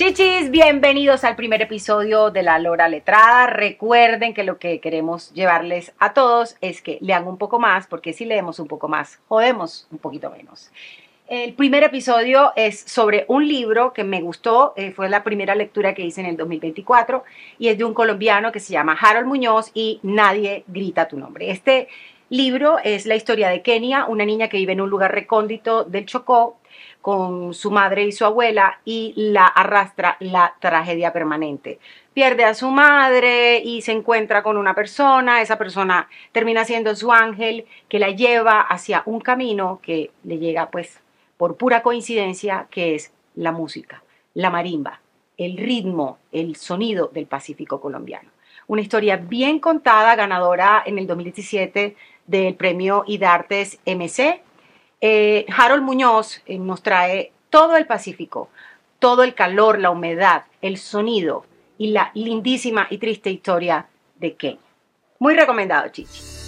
Chichis, bienvenidos al primer episodio de La Lora Letrada. Recuerden que lo que queremos llevarles a todos es que lean un poco más, porque si leemos un poco más, jodemos un poquito menos. El primer episodio es sobre un libro que me gustó, eh, fue la primera lectura que hice en el 2024 y es de un colombiano que se llama Harold Muñoz y Nadie grita tu nombre. Este libro es la historia de Kenia, una niña que vive en un lugar recóndito del Chocó con su madre y su abuela y la arrastra la tragedia permanente. Pierde a su madre y se encuentra con una persona, esa persona termina siendo su ángel que la lleva hacia un camino que le llega pues por pura coincidencia, que es la música, la marimba, el ritmo, el sonido del Pacífico colombiano. Una historia bien contada, ganadora en el 2017 del premio IDARTES MC. Eh, Harold Muñoz eh, nos trae todo el Pacífico, todo el calor, la humedad, el sonido y la lindísima y triste historia de Kenia. Muy recomendado, Chichi.